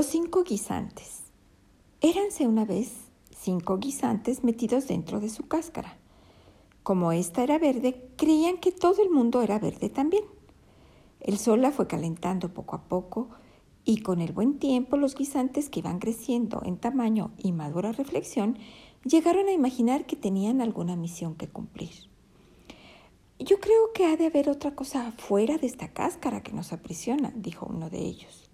Los cinco guisantes. Éranse una vez cinco guisantes metidos dentro de su cáscara. Como ésta era verde, creían que todo el mundo era verde también. El sol la fue calentando poco a poco y con el buen tiempo los guisantes que iban creciendo en tamaño y madura reflexión llegaron a imaginar que tenían alguna misión que cumplir. Yo creo que ha de haber otra cosa fuera de esta cáscara que nos aprisiona, dijo uno de ellos.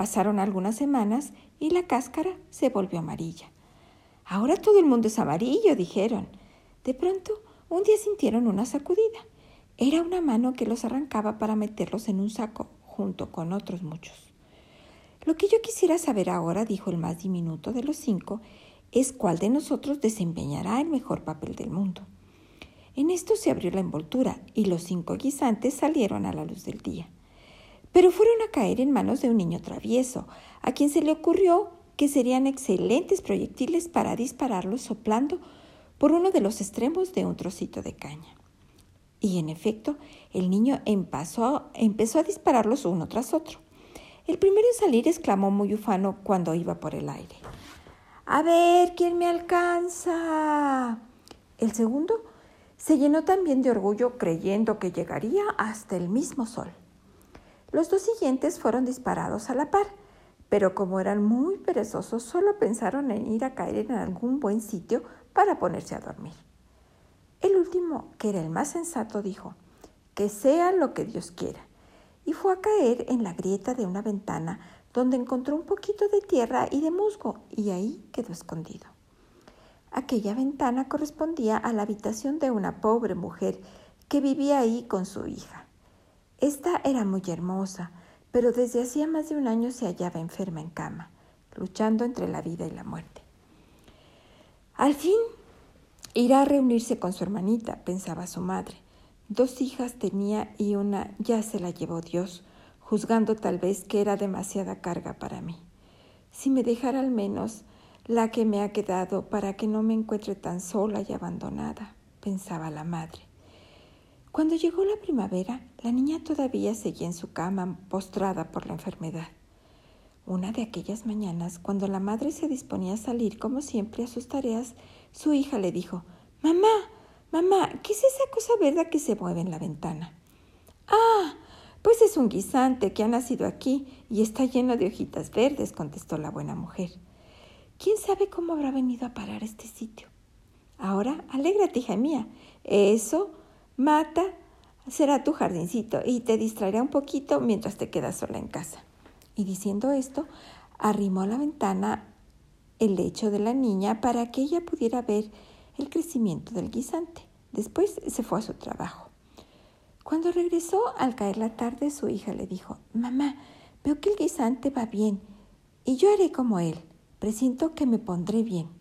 Pasaron algunas semanas y la cáscara se volvió amarilla. Ahora todo el mundo es amarillo, dijeron. De pronto, un día sintieron una sacudida. Era una mano que los arrancaba para meterlos en un saco junto con otros muchos. Lo que yo quisiera saber ahora, dijo el más diminuto de los cinco, es cuál de nosotros desempeñará el mejor papel del mundo. En esto se abrió la envoltura y los cinco guisantes salieron a la luz del día pero fueron a caer en manos de un niño travieso, a quien se le ocurrió que serían excelentes proyectiles para dispararlos soplando por uno de los extremos de un trocito de caña. Y en efecto, el niño empezó, empezó a dispararlos uno tras otro. El primero en salir exclamó muy ufano cuando iba por el aire. A ver, ¿quién me alcanza? El segundo se llenó también de orgullo creyendo que llegaría hasta el mismo sol. Los dos siguientes fueron disparados a la par, pero como eran muy perezosos, solo pensaron en ir a caer en algún buen sitio para ponerse a dormir. El último, que era el más sensato, dijo, que sea lo que Dios quiera, y fue a caer en la grieta de una ventana donde encontró un poquito de tierra y de musgo, y ahí quedó escondido. Aquella ventana correspondía a la habitación de una pobre mujer que vivía ahí con su hija. Esta era muy hermosa, pero desde hacía más de un año se hallaba enferma en cama, luchando entre la vida y la muerte. Al fin irá a reunirse con su hermanita, pensaba su madre. Dos hijas tenía y una ya se la llevó Dios, juzgando tal vez que era demasiada carga para mí. Si me dejara al menos la que me ha quedado para que no me encuentre tan sola y abandonada, pensaba la madre. Cuando llegó la primavera, la niña todavía seguía en su cama, postrada por la enfermedad. Una de aquellas mañanas, cuando la madre se disponía a salir, como siempre, a sus tareas, su hija le dijo, Mamá, mamá, ¿qué es esa cosa verde que se mueve en la ventana? Ah, pues es un guisante que ha nacido aquí y está lleno de hojitas verdes, contestó la buena mujer. ¿Quién sabe cómo habrá venido a parar este sitio? Ahora, alégrate, hija mía. Eso Mata será tu jardincito y te distraerá un poquito mientras te quedas sola en casa. Y diciendo esto, arrimó a la ventana el lecho de la niña para que ella pudiera ver el crecimiento del guisante. Después se fue a su trabajo. Cuando regresó al caer la tarde, su hija le dijo, Mamá, veo que el guisante va bien y yo haré como él. Presiento que me pondré bien.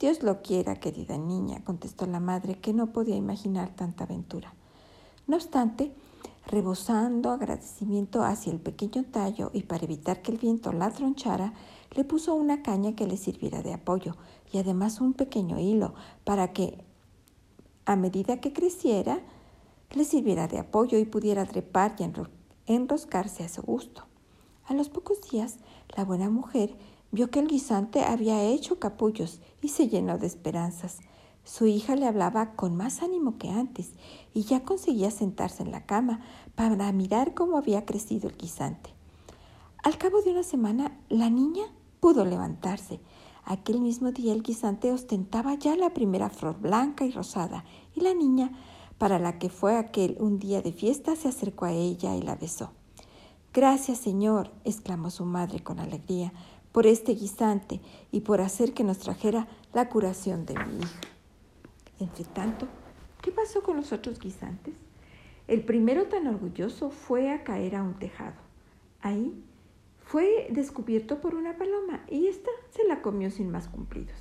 Dios lo quiera, querida niña, contestó la madre, que no podía imaginar tanta aventura. No obstante, rebosando agradecimiento hacia el pequeño tallo y para evitar que el viento la tronchara, le puso una caña que le sirviera de apoyo y además un pequeño hilo para que, a medida que creciera, le sirviera de apoyo y pudiera trepar y enroscarse a su gusto. A los pocos días, la buena mujer Vio que el guisante había hecho capullos y se llenó de esperanzas. Su hija le hablaba con más ánimo que antes y ya conseguía sentarse en la cama para mirar cómo había crecido el guisante. Al cabo de una semana, la niña pudo levantarse. Aquel mismo día el guisante ostentaba ya la primera flor blanca y rosada y la niña, para la que fue aquel un día de fiesta, se acercó a ella y la besó. Gracias, Señor, exclamó su madre con alegría, por este guisante y por hacer que nos trajera la curación de mi hija. Entre tanto, ¿qué pasó con los otros guisantes? El primero tan orgulloso fue a caer a un tejado. Ahí fue descubierto por una paloma y ésta se la comió sin más cumplidos.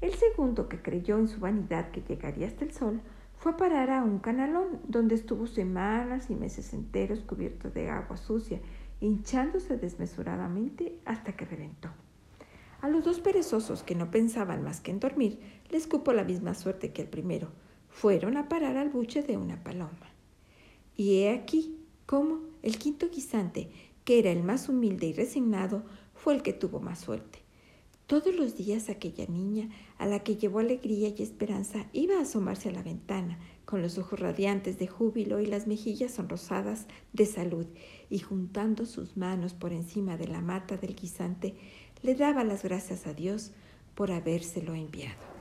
El segundo, que creyó en su vanidad que llegaría hasta el sol, fue a parar a un canalón donde estuvo semanas y meses enteros cubierto de agua sucia hinchándose desmesuradamente hasta que reventó. A los dos perezosos que no pensaban más que en dormir, les cupo la misma suerte que el primero. Fueron a parar al buche de una paloma. Y he aquí cómo el quinto guisante, que era el más humilde y resignado, fue el que tuvo más suerte. Todos los días aquella niña, a la que llevó alegría y esperanza, iba a asomarse a la ventana, con los ojos radiantes de júbilo y las mejillas sonrosadas de salud, y juntando sus manos por encima de la mata del guisante, le daba las gracias a Dios por habérselo enviado.